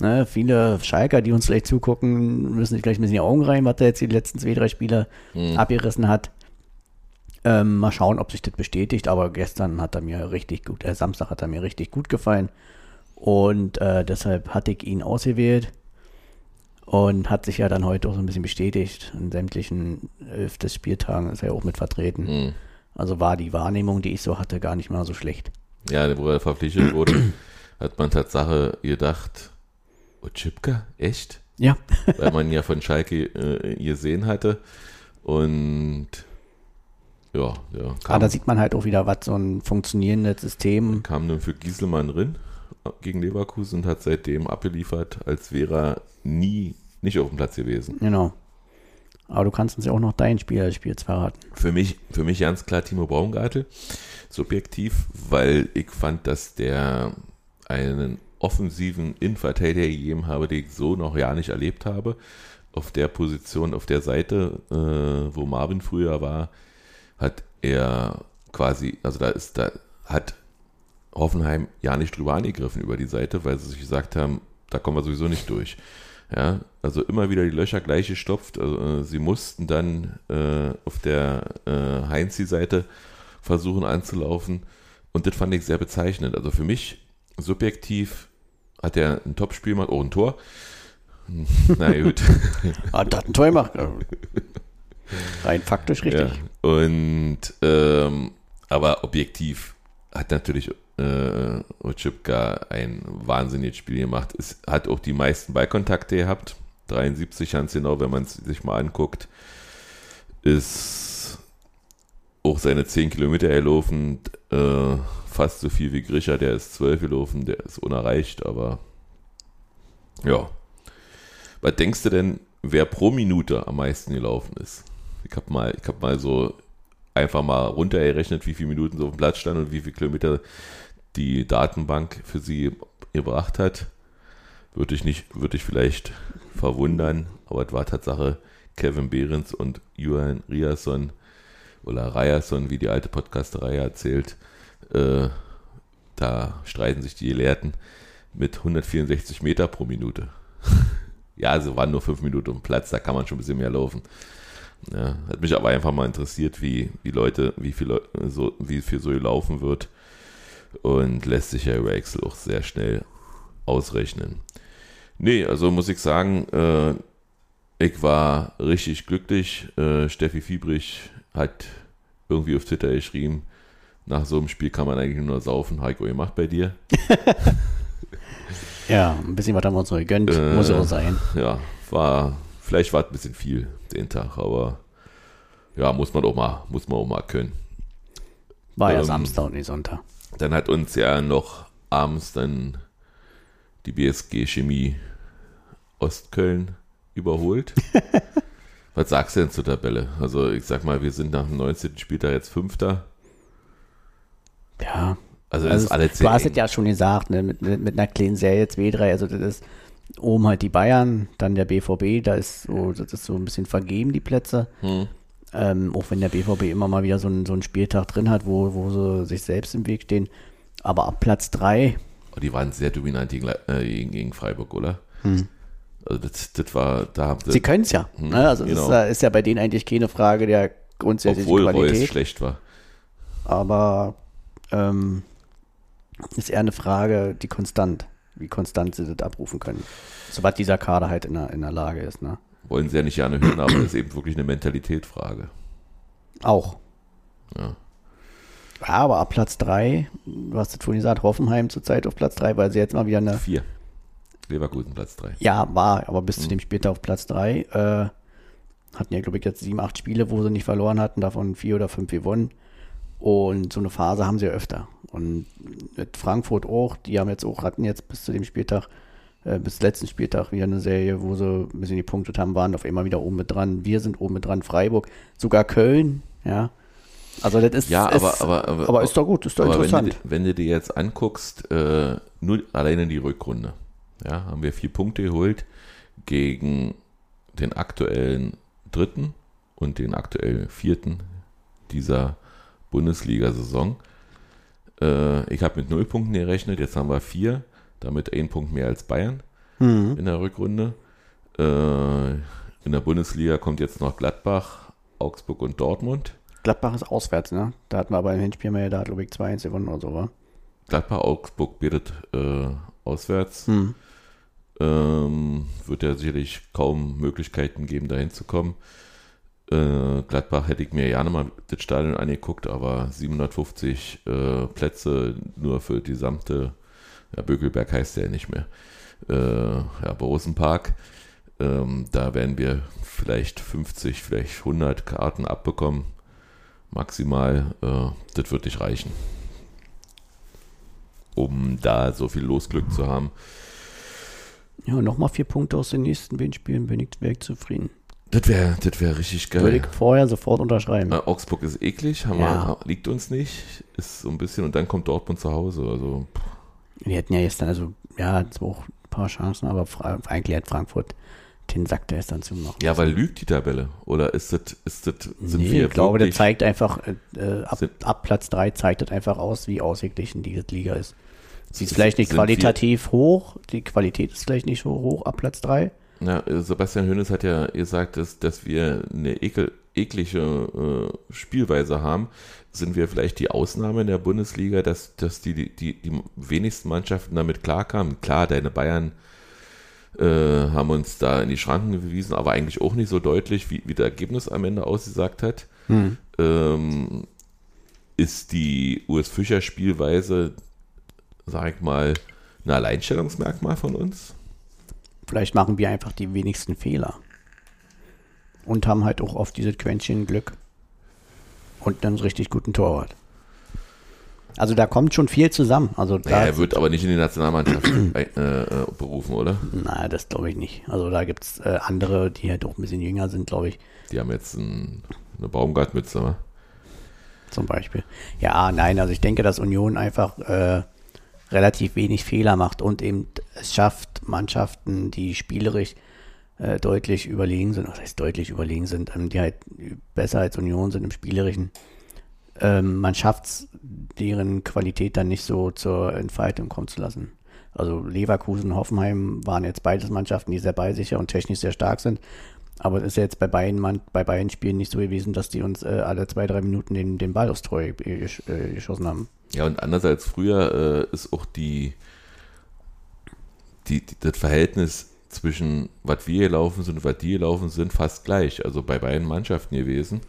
Ne, viele Schalker, die uns vielleicht zugucken, müssen sich vielleicht ein bisschen die Augen rein, was er jetzt die letzten zwei, drei Spiele abgerissen hat. Ähm, mal schauen, ob sich das bestätigt, aber gestern hat er mir richtig gut, äh, Samstag hat er mir richtig gut gefallen. Und äh, deshalb hatte ich ihn ausgewählt und hat sich ja dann heute auch so ein bisschen bestätigt. In sämtlichen elf des Spieltagen ist er auch mit vertreten. Hm. Also war die Wahrnehmung, die ich so hatte, gar nicht mal so schlecht. Ja, wo er verpflichtet wurde, hat man Tatsache gedacht, Otschipka? Echt? Ja. Weil man ja von Schalke äh, gesehen hatte. Und ja, ja. Aber Kam, da sieht man halt auch wieder, was so ein funktionierendes System. kam nun für Gieselmann drin äh, gegen Leverkusen und hat seitdem abgeliefert, als wäre er nie nicht auf dem Platz gewesen. Genau. Aber du kannst uns ja auch noch dein Spiel als Spiel verraten. Für mich, für mich ganz klar Timo Baumgartel, subjektiv, weil ich fand, dass der einen offensiven Innenverteidiger gegeben habe, den ich so noch ja nicht erlebt habe. Auf der Position, auf der Seite, äh, wo Marvin früher war, hat er quasi, also da ist, da hat Hoffenheim ja nicht drüber angegriffen über die Seite, weil sie sich gesagt haben, da kommen wir sowieso nicht durch. Ja, also immer wieder die Löcher gleich gestopft. Also, äh, sie mussten dann äh, auf der äh, Heinzi-Seite versuchen anzulaufen. Und das fand ich sehr bezeichnend. Also für mich subjektiv hat er ein Topspiel gemacht, auch ein Tor. Na gut. Ah, hat ein Tor gemacht. Rein faktisch richtig. Ja. Und ähm, aber objektiv hat natürlich äh, Ochipka ein wahnsinniges Spiel gemacht. Es hat auch die meisten Ballkontakte gehabt. 73 ganz genau, wenn man es sich mal anguckt. Ist auch seine 10 Kilometer erlaufen, äh, fast so viel wie Grisha, der ist 12 gelaufen, der ist unerreicht, aber ja. Was denkst du denn, wer pro Minute am meisten gelaufen ist? Ich habe mal, ich hab mal so einfach mal runtergerechnet, wie viele Minuten so auf dem Platz stand und wie viele Kilometer die Datenbank für sie gebracht hat. Würde ich nicht, würde ich vielleicht verwundern, aber es war Tatsache Kevin Behrens und Johan Riasson oder Ryerson, wie die alte Podcasterei erzählt. Äh, da streiten sich die Gelehrten mit 164 Meter pro Minute. ja, also waren nur fünf Minuten dem Platz, da kann man schon ein bisschen mehr laufen. Ja, hat mich aber einfach mal interessiert, wie, wie Leute, wie viel, so, wie viel so gelaufen wird. Und lässt sich ja über Excel auch sehr schnell ausrechnen. Nee, also muss ich sagen, äh, ich war richtig glücklich. Äh, Steffi Fiebrich hat irgendwie auf Twitter geschrieben, nach so einem Spiel kann man eigentlich nur saufen. Heiko, ihr macht bei dir? Ja, ein bisschen was haben wir uns noch gegönnt. Äh, Muss ja auch sein. Ja, war, vielleicht war es ein bisschen viel den Tag, aber ja, muss man auch mal, muss man auch mal können. War ja ähm, Samstag und nicht Sonntag. Dann hat uns ja noch abends dann die BSG Chemie Ostköln überholt. Was sagst du denn zur Tabelle? Also ich sag mal, wir sind nach dem 19. Spieltag jetzt Fünfter. Ja. Also, das Also ist alles du hast es ja schon gesagt, ne? mit, mit, mit einer kleinen Serie 2-3, also das ist oben halt die Bayern, dann der BVB, da ist so, das ist so ein bisschen vergeben, die Plätze. Hm. Ähm, auch wenn der BVB immer mal wieder so einen, so einen Spieltag drin hat, wo, wo sie sich selbst im Weg stehen. Aber ab Platz 3, Oh, die waren sehr dominant gegen, äh, gegen, Freiburg, oder? Also das, das war, da haben Hm. sie können es ja. Hm, Ne? Also genau. ist, ja- ist ja bei denen eigentlich keine Frage der grundsätzlichen obwohl Reus Qualität. schlecht war. aber ähm, ist eher eine Frage, die konstant, wie konstant sie das abrufen können. Sobald dieser Kader halt in der, in der Lage ist. Ne? Wollen sie ja nicht gerne hören, aber das ist eben wirklich eine Mentalitätsfrage. Auch. Ja. Ja, aber ab Platz 3, du hast es vorhin gesagt, Hoffenheim zurzeit auf Platz 3, weil sie jetzt mal wieder eine, Vier. Leverkusen Platz drei. ja, war, aber bis zu dem Spieltag auf Platz 3, äh, hatten ja, glaube ich, jetzt sieben, acht Spiele, wo sie nicht verloren hatten, davon vier oder fünf gewonnen. Und so eine Phase haben sie ja öfter. Und mit Frankfurt auch, die haben jetzt auch, hatten jetzt bis zu dem Spieltag, äh, bis letzten Spieltag wieder eine Serie, wo sie ein bisschen gepunktet haben, waren auf einmal wieder oben mit dran. Wir sind oben mit dran, Freiburg, sogar Köln, ja. Also das ist, Ja, ist aber, aber, aber, aber ist doch gut, ist doch aber wenn interessant. du, wenn du dir jetzt anguckst, äh, nur alleine die Rückrunde, ja, haben wir vier Punkte geholt gegen den aktuellen dritten und den aktuellen vierten dieser Bundesliga-Saison. Äh, ich habe mit null Punkten gerechnet, jetzt haben wir vier, damit ein Punkt mehr als Bayern Mhm. in der Rückrunde. Äh, in der Bundesliga kommt jetzt noch Gladbach, Augsburg und Dortmund. Gladbach ist auswärts, ne? Da hatten wir aber im Hinspiel mal, da hat, ich, 2-1 gewonnen oder so, wa? Gladbach, Augsburg bietet äh, auswärts. Hm. Ähm, wird ja sicherlich kaum Möglichkeiten geben, dahin zu kommen. Äh, Gladbach hätte ich mir gerne mal das Stadion angeguckt, aber 750 äh, Plätze nur für die gesamte, ja, Bökelberg heißt ja nicht mehr. äh, ja, Borusenpark. Ähm, da werden wir vielleicht 50, vielleicht 100 Karten abbekommen. Maximal. Äh, das wird nicht reichen. Um da so viel Losglück zu haben. Ja, nochmal vier Punkte aus den nächsten beiden Spielen, bin ich zufrieden. Das wäre das wär richtig geil. Würde ich vorher sofort unterschreiben. Äh, Augsburg ist eklig, haben Ja. wir, liegt uns nicht. Ist so ein bisschen, und dann kommt Dortmund zu Hause. Also, Wir hätten ja gestern, also, ja, zwar auch ein paar Chancen, aber Fra eigentlich hat Frankfurt den Sack der ist dann zu machen. ja, weil lügt die Tabelle? Oder ist das, ist das, sind nee, wir ich glaube, das wirklich- zeigt einfach, äh, ab, Sind- ab Platz 3 zeigt das einfach aus, wie ausgeglichen die Liga ist. Sie ist vielleicht nicht qualitativ hoch, die Qualität ist vielleicht nicht so hoch ab Platz 3. Ja, äh, Sebastian Hönes hat ja gesagt, dass, dass wir eine ekel, eklige äh, Spielweise haben. Sind wir vielleicht die Ausnahme in der Bundesliga, dass, dass die, die, die, die wenigsten Mannschaften damit klarkamen? Klar, deine Bayern äh, haben uns da in die Schranken gewiesen, aber eigentlich auch nicht so deutlich, wie, wie das Ergebnis am Ende ausgesagt hat. Ähm, ist die US Fischer Spielweise, sag ich mal, ein Alleinstellungsmerkmal von uns? Vielleicht machen wir einfach die wenigsten Fehler. Und haben halt auch oft dieses Quäntchen Glück. Und einen richtig guten Torwart. Also da kommt schon viel zusammen. Also Ja, da, er wird aber nicht in die Nationalmannschaft äh, äh, berufen, oder? na, das glaube ich nicht. Also da gibt es äh, andere, die halt auch ein bisschen jünger sind, glaube ich. Die haben jetzt ein, eine Baumgartmütze, wa? zum Beispiel. Ja, nein, also ich denke, dass Union einfach äh, relativ wenig Fehler macht und eben es schafft, Mannschaften, die spielerisch äh, deutlich überlegen sind, was heißt deutlich überlegen sind, ähm, die halt besser als Union sind im Spielerischen. Ähm, man schafft es, deren Qualität dann nicht so zur Entfaltung kommen zu lassen. Also Leverkusen Hoffenheim waren jetzt beides Mannschaften, die sehr ballsicher und technisch sehr stark sind. Aber es ist ja jetzt bei beiden, Mann, bei beiden Spielen nicht so gewesen, dass die uns äh, alle zwei, drei Minuten den, den Ball aufs Tor äh, äh, geschossen haben. Ja, und anders als früher äh, ist auch die, die, die, das Verhältnis zwischen was wir gelaufen sind und was die gelaufen sind fast gleich. Also bei beiden Mannschaften gewesen.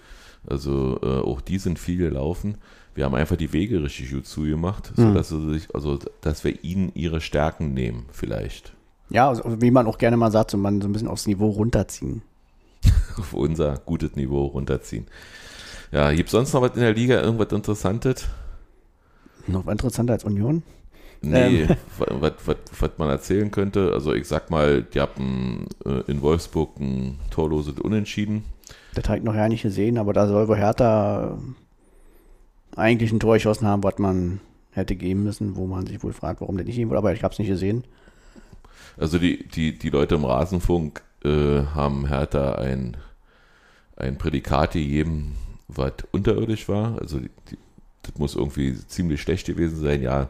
Also äh, auch die sind viel gelaufen. Wir haben einfach die Wege richtig gut zugemacht, sodass sie sich, also dass wir ihnen ihre Stärken nehmen, vielleicht. Ja, also, wie man auch gerne mal sagt, so man so ein bisschen aufs Niveau runterziehen. auf unser gutes Niveau runterziehen. Ja, gibt sonst noch was in der Liga, irgendwas Interessantes? Noch interessanter als Union. Nee, Ähm. was, was, was man erzählen könnte. Also ich sag mal, die haben äh, in Wolfsburg ein torloses Unentschieden. Das habe ich noch ja nicht gesehen, aber da soll wohl Hertha äh, eigentlich ein Tor geschossen haben, was man hätte geben müssen, wo man sich wohl fragt, warum das nicht geben wurde, aber ich habe es nicht gesehen. Also die, die, die Leute im Rasenfunk äh, haben Hertha ein, ein Prädikat gegeben, was unterirdisch war. Also die, die, das muss irgendwie ziemlich schlecht gewesen sein. Ja,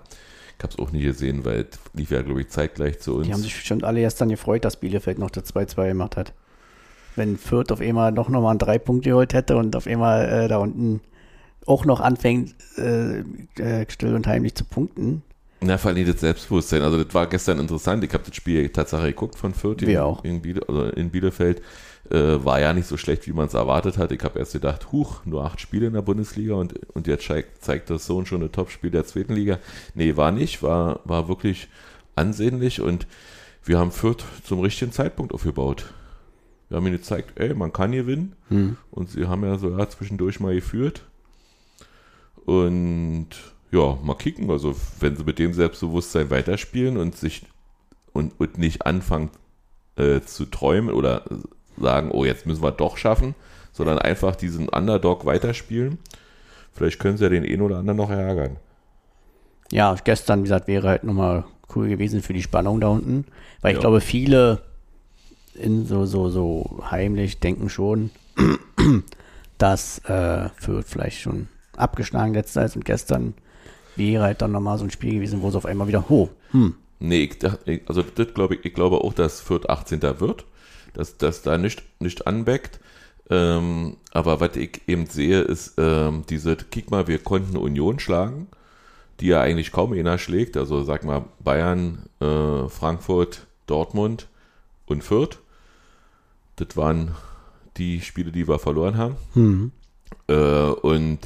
ich habe es auch nicht gesehen, weil es lief ja, glaube ich, zeitgleich zu uns. Die haben sich bestimmt alle erst dann gefreut, dass Bielefeld noch das 2-2 gemacht hat. Wenn Fürth auf einmal noch nochmal einen drei Punkte geholt hätte und auf einmal äh, da unten auch noch anfängt, äh, äh, still und heimlich zu punkten. Na, vor allem das Selbstbewusstsein. Also, das war gestern interessant. Ich habe das Spiel tatsächlich geguckt von Fürth in, Wir auch. In, Biele, also in Bielefeld. Äh, war ja nicht so schlecht, wie man es erwartet hat. Ich habe erst gedacht, huch, nur acht Spiele in der Bundesliga und, und jetzt zeigt, zeigt das so schon ein Topspiel der zweiten Liga. Nee, war nicht. War, war wirklich ansehnlich und wir haben Fürth zum richtigen Zeitpunkt aufgebaut. Wir haben ihnen gezeigt, ey, man kann gewinnen. Und sie haben ja sogar zwischendurch mal geführt. Und ja, mal kicken. Also, wenn sie mit dem Selbstbewusstsein weiterspielen und sich und, und nicht anfangen äh, zu träumen oder sagen, oh, jetzt müssen wir doch schaffen, sondern einfach diesen Underdog weiterspielen. Vielleicht können sie ja den einen oder anderen noch ärgern. Ja, gestern, wie gesagt, wäre halt nochmal cool gewesen für die Spannung da unten. Weil ich Ja. glaube, viele in so, so, so heimlich denken schon, dass äh, Fürth vielleicht schon abgeschlagen letzter ist und gestern wäre halt dann nochmal so ein Spiel gewesen, wo es auf einmal wieder, oh, hm, Nee, ich, also das glaube ich, ich glaube auch, dass Fürth 18. wird, dass, dass da nicht, nicht anbeckt. Ähm, aber was ich eben sehe, ist ähm, diese, kick mal, wir konnten Union schlagen, die ja eigentlich kaum einer schlägt. Also sag mal Bayern, äh, Frankfurt, Dortmund und Fürth. Das waren die Spiele, die wir verloren haben. Äh, und,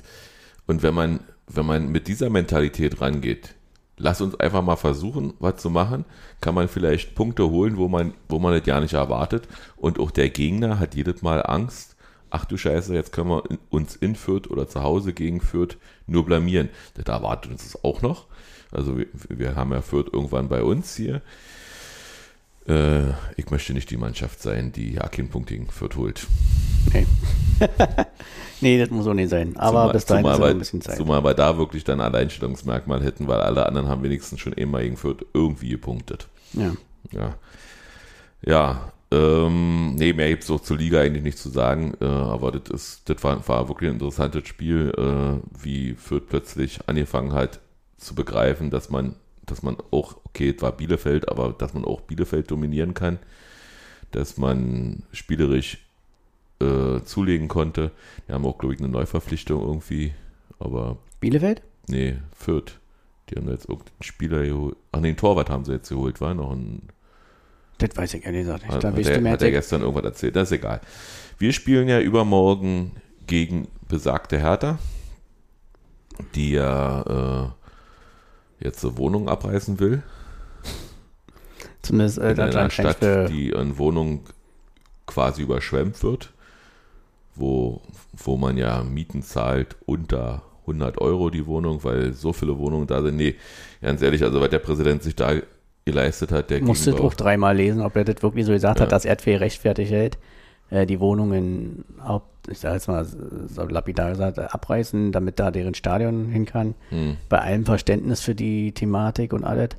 und wenn man, wenn man mit dieser Mentalität rangeht, lass uns einfach mal versuchen, was zu machen. Kann man vielleicht Punkte holen, wo man, wo man das ja nicht erwartet. Und auch der Gegner hat jedes Mal Angst. Ach du Scheiße, jetzt können wir uns in Fürth oder zu Hause gegen Fürth nur blamieren. Das erwartet uns das auch noch. Also wir, wir haben ja Fürth irgendwann bei uns hier. Äh, ich möchte nicht die Mannschaft sein, die keinen Punkt gegen Fürth holt. Nee. nee, das muss auch nicht sein. Aber zumal, bis dahin zumal ist wir- ein bisschen Zeit. Zumal wir da wirklich dann ein Alleinstellungsmerkmal hätten, weil alle anderen haben wenigstens schon immer gegen Fürth irgendwie gepunktet. Ja. Ja. Ja, ähm, nee, mehr gibt es auch zur Liga eigentlich nicht zu sagen, äh, aber das ist, das war, war wirklich ein interessantes Spiel, äh, wie Fürth plötzlich angefangen hat zu begreifen, dass man, dass man auch, okay, es war Bielefeld, aber dass man auch Bielefeld dominieren kann, dass man spielerisch äh, zulegen konnte. Die haben auch, glaube ich, eine Neuverpflichtung irgendwie, aber Bielefeld? nee, Fürth. Die haben jetzt irgendeinen Spieler geholt. Ach nee, einen Torwart haben sie jetzt geholt, war noch ein Das weiß ich ehrlich gesagt nicht. Da hat, bist du er, mehr hat er gestern irgendwas erzählt, das ist egal. Wir spielen ja übermorgen gegen besagte Hertha, die ja äh, jetzt eine Wohnung abreißen will. Zumindest äh, in einer Stadt, die in Wohnung quasi überschwemmt wird, wo, wo man ja Mieten zahlt unter 100 Euro die Wohnung, weil so viele Wohnungen da sind. Nee, ganz ehrlich, also was der Präsident sich da geleistet hat, der musste auch dreimal lesen, ob er das wirklich so gesagt Ja. hat, dass Erdfee rechtfertigt hält. Äh, die Wohnungen, ich sag jetzt mal so lapidar gesagt, äh, abreißen, damit da deren Stadion hin kann. Hm. Bei allem Verständnis für die Thematik und alles.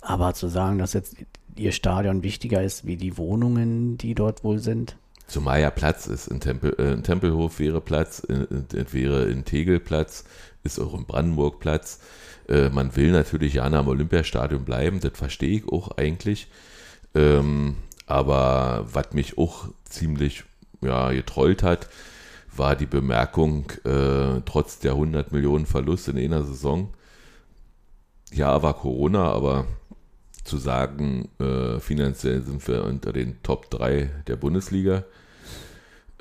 Aber zu sagen, dass jetzt ihr Stadion wichtiger ist wie die Wohnungen, die dort wohl sind. Zumal ja Platz ist. In, Tempel, äh, in Tempelhof wäre Platz, in, in, wäre in Tegel Platz, ist auch in Brandenburg Platz. Äh, man will natürlich ja am Olympiastadion bleiben, das verstehe ich auch eigentlich. Ähm, aber was mich auch ziemlich ja, getrollt hat, war die Bemerkung, äh, trotz der 100 Millionen Verlust in einer Saison, ja, war Corona, aber zu sagen, äh, finanziell sind wir unter den Top 3 der Bundesliga,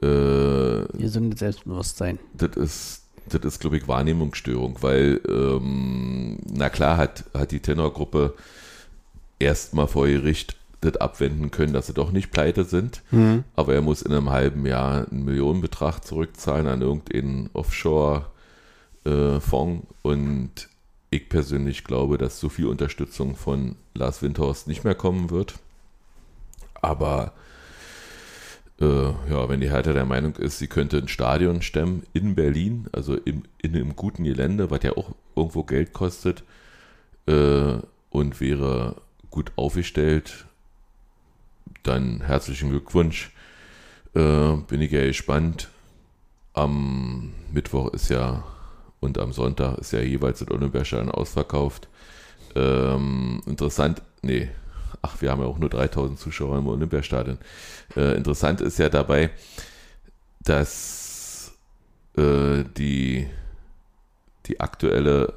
äh, Gesundes Selbstbewusstsein. das ist, das ist, glaube ich, Wahrnehmungsstörung, weil, ähm, na klar, hat, hat die Tenorgruppe erstmal vor Gericht das abwenden können, dass sie doch nicht pleite sind, aber er muss in einem halben Jahr einen Millionenbetrag zurückzahlen an irgendeinen Offshore-Fonds. Und ich persönlich glaube, dass so viel Unterstützung von Lars Windhorst nicht mehr kommen wird. Aber äh, ja, wenn die Hertha der Meinung ist, sie könnte ein Stadion stemmen in Berlin, also im, in einem guten Gelände, was ja auch irgendwo Geld kostet, äh, und wäre gut aufgestellt, dann herzlichen Glückwunsch. Äh, bin ich ja gespannt. Am Mittwoch ist ja und am Sonntag ist ja jeweils das Olympiastadion ausverkauft. Ähm, interessant, nee, ach, wir haben ja auch nur 3000 Zuschauer im Olympiastadion. Äh, interessant ist ja dabei, dass äh, die, die aktuelle,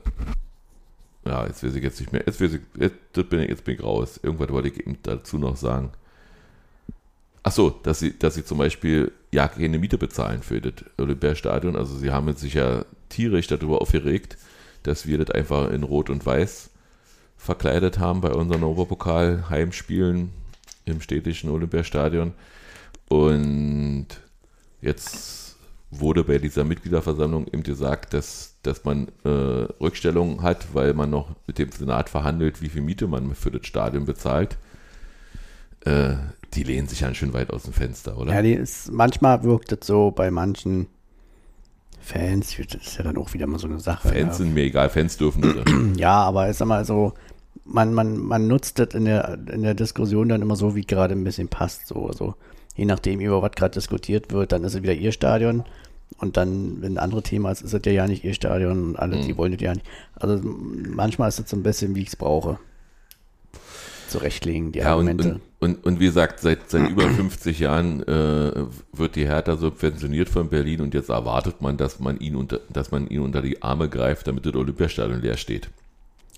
ja, jetzt weiß ich jetzt nicht mehr, jetzt, weiß ich, jetzt, bin ich, jetzt bin ich raus. Irgendwas wollte ich eben dazu noch sagen. Ach so, dass sie, dass sie zum Beispiel ja keine Miete bezahlen für das Olympiastadion. Also sie haben sich ja tierisch darüber aufgeregt, dass wir das einfach in Rot und Weiß verkleidet haben bei unseren Europapokal-Heimspielen im städtischen Olympiastadion. Und jetzt wurde bei dieser Mitgliederversammlung eben gesagt, dass, dass man äh, Rückstellungen hat, weil man noch mit dem Senat verhandelt, wie viel Miete man für das Stadion bezahlt. Äh, die lehnen sich ja schön weit aus dem Fenster, oder? Ja, die ist, manchmal wirkt es so bei manchen Fans, das ist ja dann auch wieder mal so eine Sache. Fans ja. sind mir egal, Fans dürfen das. Ja, aber ich sag mal so, man, man, man nutzt das in der, in der Diskussion dann immer so, wie gerade ein bisschen passt. So, also je nachdem, über was gerade diskutiert wird, dann ist es wieder ihr Stadion. Und dann, wenn ein anderes Thema ist, ist es ja ja nicht ihr Stadion und alle, die wollen das ja nicht. Also manchmal ist es so ein bisschen, wie ich es brauche. Zurechtlegen, die Ja, und, Argumente. und, und, und wie gesagt, seit, seit über 50 Jahren äh, wird die Hertha subventioniert von Berlin und jetzt erwartet man, dass man ihn unter, dass man ihn unter die Arme greift, damit das Olympiastadion leer steht.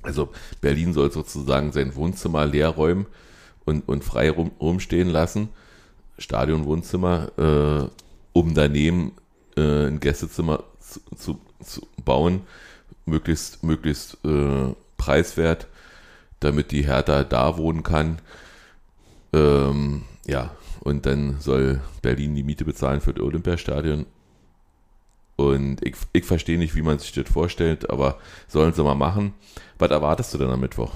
Also Berlin soll sozusagen sein Wohnzimmer leer räumen und, und frei rum, rumstehen lassen, Stadionwohnzimmer, äh, um daneben äh, ein Gästezimmer zu, zu, zu bauen, möglichst, möglichst äh, preiswert, damit die Hertha da wohnen kann. Ähm, ja, und dann soll Berlin die Miete bezahlen für das Olympiastadion. Und ich, ich verstehe nicht, wie man sich das vorstellt, aber sollen sie mal machen. Was erwartest du denn am Mittwoch?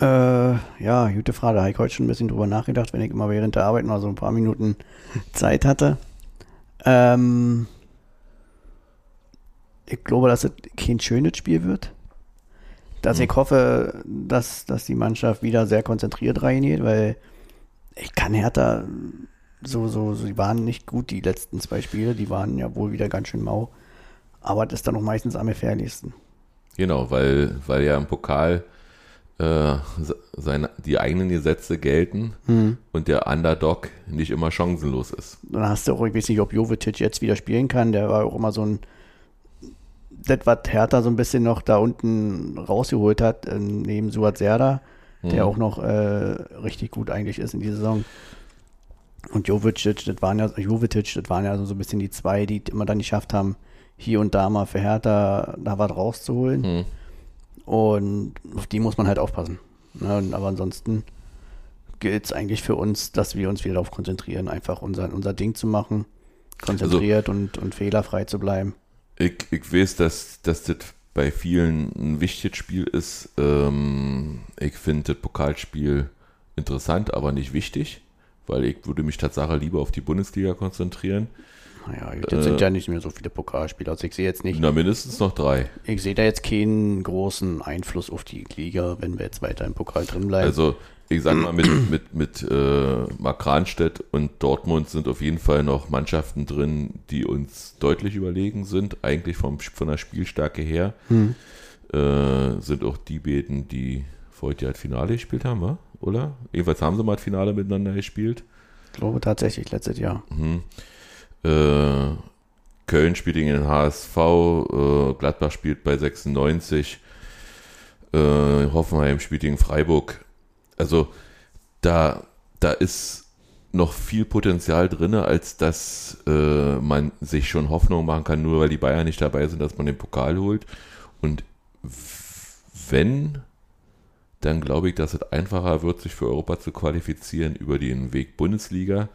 Äh, ja, gute Frage. Da habe ich heute schon ein bisschen drüber nachgedacht, wenn ich immer während der Arbeit mal so ein paar Minuten Zeit hatte. Ähm, ich glaube, dass es kein schönes Spiel wird. Dass Mhm. ich hoffe, dass, dass die Mannschaft wieder sehr konzentriert reingeht, weil ich kann Hertha so, so, so, die waren nicht gut, die letzten zwei Spiele, die waren ja wohl wieder ganz schön mau. Aber das ist dann auch meistens am gefährlichsten. Genau, weil, weil ja im Pokal äh, seine, die eigenen Gesetze gelten und der Underdog nicht immer chancenlos ist. Dann hast du auch, ich weiß nicht, ob Jovetic jetzt wieder spielen kann. Der war auch immer so ein, das, was Hertha so ein bisschen noch da unten rausgeholt hat, äh, neben Suat Serda, der Mhm. auch noch äh, richtig gut eigentlich ist in dieser Saison. Und Jovetic, das waren ja, Jovetic, das waren ja so ein bisschen die zwei, die immer dann geschafft haben, hier und da mal für Hertha da was rauszuholen. Hm. Und auf die muss man halt aufpassen. Ne, aber ansonsten gilt es eigentlich für uns, dass wir uns wieder darauf konzentrieren, einfach unser, unser Ding zu machen, konzentriert und, und fehlerfrei zu bleiben. Ich, ich weiß, dass, dass das bei vielen ein wichtiges Spiel ist. Ähm, ich finde das Pokalspiel interessant, aber nicht wichtig, weil ich würde mich tatsächlich lieber auf die Bundesliga konzentrieren. Naja, jetzt sind ja nicht mehr so viele Pokalspiele. Also ich sehe jetzt nicht, Na, mindestens noch drei. ich sehe da jetzt keinen großen Einfluss auf die Liga, wenn wir jetzt weiter im Pokal drin bleiben. Also, ich sag mal, mit, mit, mit äh, Mark Ranstedt und Dortmund sind auf jeden Fall noch Mannschaften drin, die uns deutlich überlegen sind, eigentlich vom, von der Spielstärke her. Äh, sind auch die beiden, die heute das Finale gespielt haben, wa? oder? Jedenfalls haben sie mal das Finale miteinander gespielt. ich glaube tatsächlich letztes Jahr. Äh, Köln spielt gegen den HSV, äh, Gladbach spielt bei 96, äh, Hoffenheim spielt gegen Freiburg. Also da, da ist noch viel Potenzial drin, als dass äh, man sich schon Hoffnung machen kann, nur weil die Bayern nicht dabei sind, dass man den Pokal holt. Und wenn, dann glaube ich, dass es einfacher wird, sich für Europa zu qualifizieren über den Weg Bundesliga.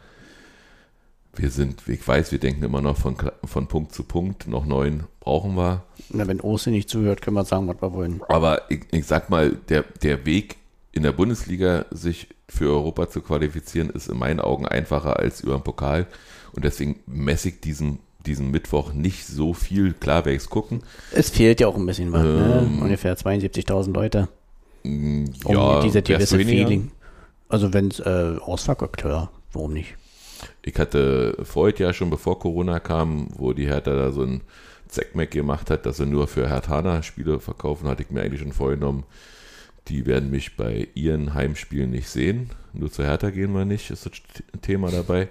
Wir sind, ich weiß, wir denken immer noch von, von Punkt zu Punkt, noch neun brauchen wir. Na, wenn Ose nicht zuhört, können wir sagen, was wir wollen. Aber ich, ich sag mal, der, der Weg in der Bundesliga, sich für Europa zu qualifizieren, ist in meinen Augen einfacher als über den Pokal. Und deswegen messe ich diesen, diesen Mittwoch nicht so viel. Klar werde ich es gucken. Es fehlt ja auch ein bisschen was, Ähm, ne? Ungefähr 72.000 Leute. Mm, Um Ja, diese wär's gewisse. Feeling. Also wenn es äh, ausverkauft wäre, warum nicht? Ich hatte vorher ja schon, bevor Corona kam, wo die Hertha da so ein Zackmeck gemacht hat, dass sie nur für Herthaner Spiele verkaufen, hatte ich mir eigentlich schon vorgenommen, die werden mich bei ihren Heimspielen nicht sehen. Nur zur Hertha gehen wir nicht, ist das Thema dabei.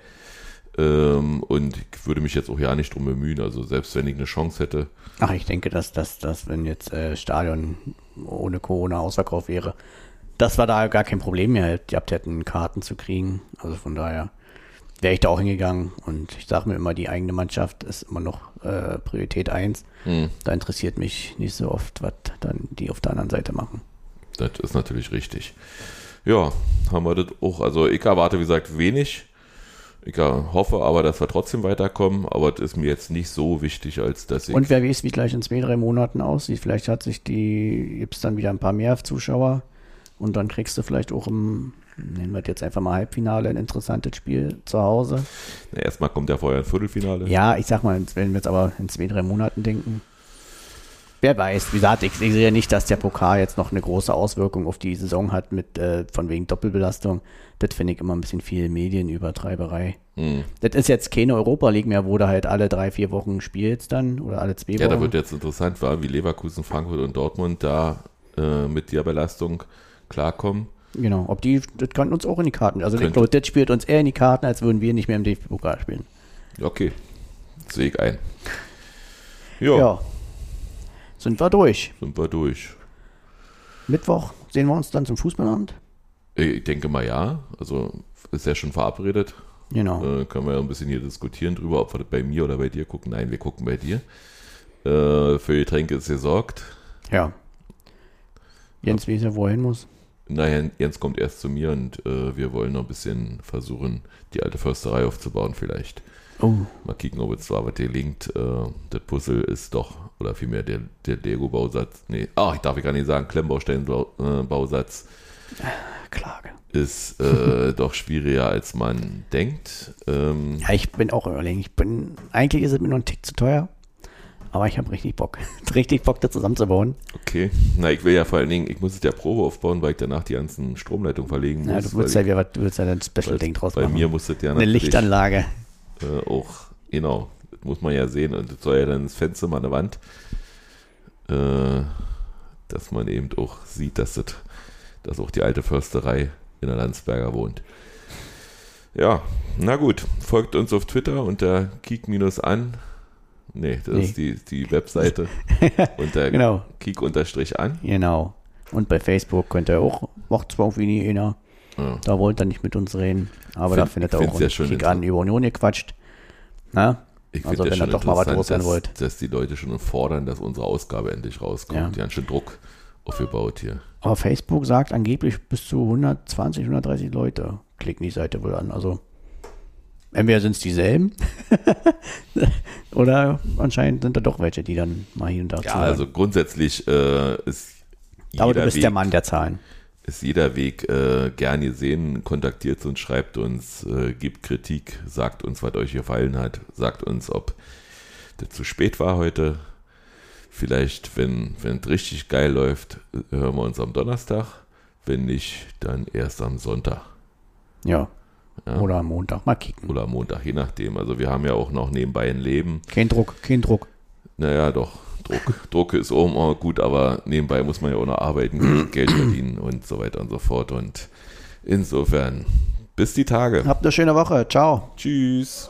Ähm, und ich würde mich jetzt auch ja nicht drum bemühen. Also selbst wenn ich eine Chance hätte, Ach, ich denke, dass, dass, dass wenn jetzt äh, Stadion ohne Corona ausverkauft wäre, dass wir da gar kein Problem mehr gehabt hätten, Karten zu kriegen. Also von daher wäre ich da auch hingegangen. Und ich sage mir immer, die eigene Mannschaft ist immer noch äh, Priorität 1. hm, Da interessiert mich nicht so oft, was dann die auf der anderen Seite machen. Das ist natürlich richtig. Ja, haben wir das auch. Also ich erwarte, wie gesagt, wenig. Ich hoffe aber, dass wir trotzdem weiterkommen, aber das ist mir jetzt nicht so wichtig, als dass ich. Und wer weiß, wie gleich in zwei, drei Monaten aussieht. Vielleicht hat sich die, gibt es dann wieder ein paar mehr Zuschauer und dann kriegst du vielleicht auch im, nennen wir das jetzt einfach mal Halbfinale, ein interessantes Spiel zu Hause. Na, Erstmal kommt ja vorher ein Viertelfinale. Ja, ich sag mal, wenn wir jetzt aber in zwei, drei Monaten denken, wer weiß, wie gesagt, ich, ich sehe ja nicht, dass der Pokal jetzt noch eine große Auswirkung auf die Saison hat mit äh, von wegen Doppelbelastung. Das finde ich immer ein bisschen viel Medienübertreiberei. Hm. Das ist jetzt keine Europa League mehr, wo du halt alle drei, vier Wochen spielst dann oder alle zwei Ja, Wochen. da wird jetzt interessant, war, wie Leverkusen, Frankfurt und Dortmund da äh, mit der Belastung klarkommen. Genau, ob die, das kann uns auch in die Karten. Also ich Könnte. glaube, das spielt uns eher in die Karten, als würden wir nicht mehr im DFB-Pokal spielen. Okay, sehe ich ein. Ja, Ja. Sind wir durch. sind wir durch. Mittwoch sehen wir uns dann zum Fußballabend. Ich denke mal ja, also ist ja schon verabredet. Genau. Äh, können wir ja ein bisschen hier diskutieren drüber, ob wir das bei mir oder bei dir gucken. Nein, wir gucken bei dir. Äh, für Getränke ist gesorgt. Ja. Jens weiß ja, wo er hin muss. Naja, Jens kommt erst zu mir und äh, wir wollen noch ein bisschen versuchen, die alte Försterei aufzubauen vielleicht. Oh, Mal kicken, ob es zwar was gelingt. Äh, das Puzzle ist doch, oder vielmehr der, der Lego-Bausatz, nee, ach, ich darf ich gar nicht sagen, Klemmbaustein-Bausatz Klage. ist äh, doch schwieriger, als man denkt. Ähm, Ja, ich bin auch überlegen. Ich bin, eigentlich ist es mir noch ein Tick zu teuer. Aber ich habe richtig Bock. richtig Bock, das zusammenzubauen. okay. Na, ich will ja vor allen Dingen, ich muss es ja Probe aufbauen, weil ich danach die ganzen Stromleitungen verlegen muss. Ja, du willst ja wieder was, du willst ja ein ich- Special-Ding draus Bei machen. mir muss das ja Eine Lichtanlage. Äh, auch, genau, das muss man ja sehen und das soll ja dann ins Fenster mal eine Wand, äh, dass man eben auch sieht, dass das, dass auch die alte Försterei in der Landsberger wohnt. Ja, na gut, folgt uns auf Twitter unter kiek-an. Nee, das Nee. ist die, die Webseite. unter Genau. kiek-an. Genau. Und bei Facebook könnt ihr auch, macht zwar irgendwie nie einer, Ja. da wollt ihr nicht mit uns reden, aber Find- da findet find's auch Kick an über Union gequatscht. Na? Ich Also wenn schon doch mal was loswerden wollt. dass die Leute schon fordern, dass unsere Ausgabe endlich rauskommt. Ja. Die haben schon Druck aufgebaut hier. Aber Facebook sagt angeblich bis zu 120, 130 Leute klicken die Seite wohl an. Also entweder sind es dieselben oder anscheinend sind da doch welche, die dann mal hier und da Ja, zuhören. also grundsätzlich äh, ist Aber du jeder bist Weg, der Mann der Zahlen. Ist jeder Weg äh, gern gesehen. Kontaktiert uns, schreibt uns, äh, gibt Kritik, sagt uns, was euch gefallen hat, sagt uns, ob das zu spät war heute. Vielleicht, wenn wenn es richtig geil läuft, hören wir uns am Donnerstag. Wenn nicht, dann erst am Sonntag Ja. Ja. Oder am Montag mal kicken. oder am Montag, je nachdem. Also wir haben ja auch noch nebenbei ein Leben. Kein Druck, kein Druck. Naja, doch. Druck, Druck ist auch immer gut, aber nebenbei muss man ja auch noch arbeiten, Geld verdienen und so weiter und so fort. Und insofern, bis die Tage. Habt eine schöne Woche. Ciao. Tschüss.